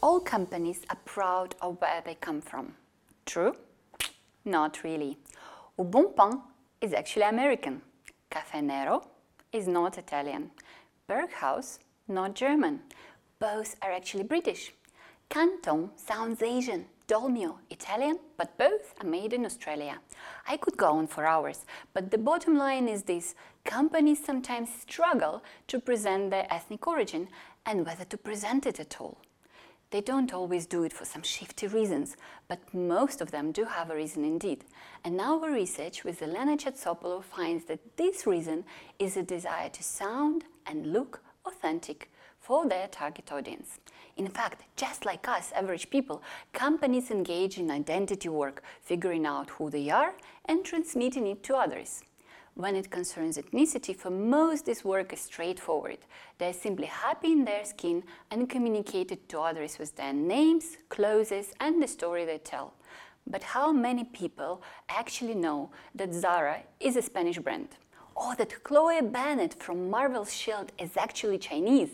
All companies are proud of where they come from. True? Not really. Au Bon Pain is actually American. Caffè Nero is not Italian. Berghaus, not German. Both are actually British. Canton sounds Asian. Dolmio, Italian, but both are made in Australia. I could go on for hours, but the bottom line is this companies sometimes struggle to present their ethnic origin and whether to present it at all. They don't always do it for some shifty reasons, but most of them do have a reason indeed. And our research with Elena Chatzopoulou finds that this reason is a desire to sound and look authentic for their target audience. In fact, just like us, average people, companies engage in identity work, figuring out who they are and transmitting it to others. When it concerns ethnicity, for most this work is straightforward. They're simply happy in their skin and communicate it to others with their names, clothes, and the story they tell. But how many people actually know that Zara is a Spanish brand? Or that Chloe Bennet from Marvel's Shield is actually Chinese?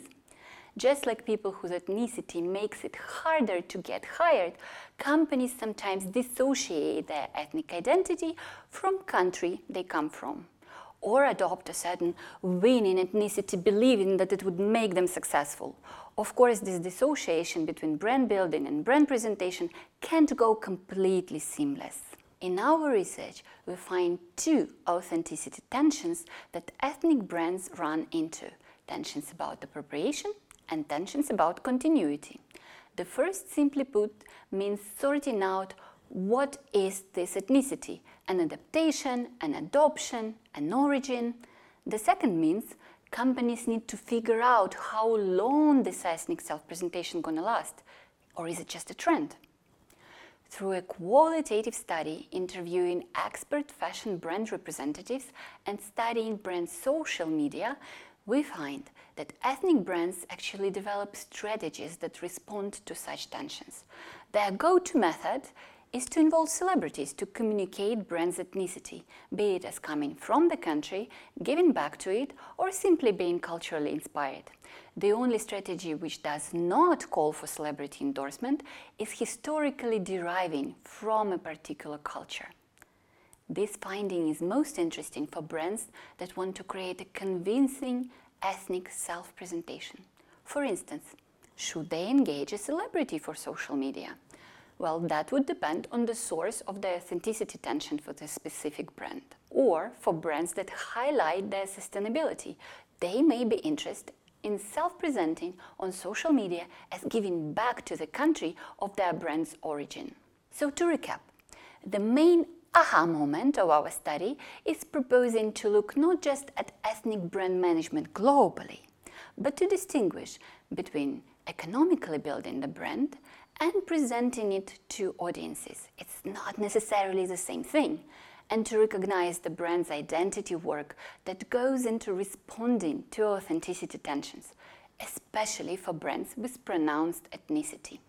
Just like people whose ethnicity makes it harder to get hired, companies sometimes dissociate their ethnic identity from country they come from or adopt a certain winning ethnicity believing that it would make them successful. Of course, this dissociation between brand building and brand presentation can't go completely seamless. In our research, we find two authenticity tensions that ethnic brands run into tensions about appropriation and tensions about continuity. The first, simply put, means sorting out what is this ethnicity an adaptation, an adoption, an origin. The second means companies need to figure out how long this ethnic self-presentation gonna last, or is it just a trend? Through a qualitative study interviewing expert fashion brand representatives and studying brand social media, we find that ethnic brands actually develop strategies that respond to such tensions. Their go-to method is to involve celebrities to communicate brand's ethnicity, be it as coming from the country, giving back to it, or simply being culturally inspired. The only strategy which does not call for celebrity endorsement is historically deriving from a particular culture. This finding is most interesting for brands that want to create a convincing ethnic self-presentation. For instance, should they engage a celebrity for social media? Well, that would depend on the source of the authenticity tension for the specific brand. Or for brands that highlight their sustainability, they may be interested in self-presenting on social media as giving back to the country of their brand's origin. So to recap, the main aha moment of our study is proposing to look not just at ethnic brand management globally, but to distinguish between economically building the brand and presenting it to audiences. It's not necessarily the same thing. And to recognize the brand's identity work that goes into responding to authenticity tensions, especially for brands with pronounced ethnicity.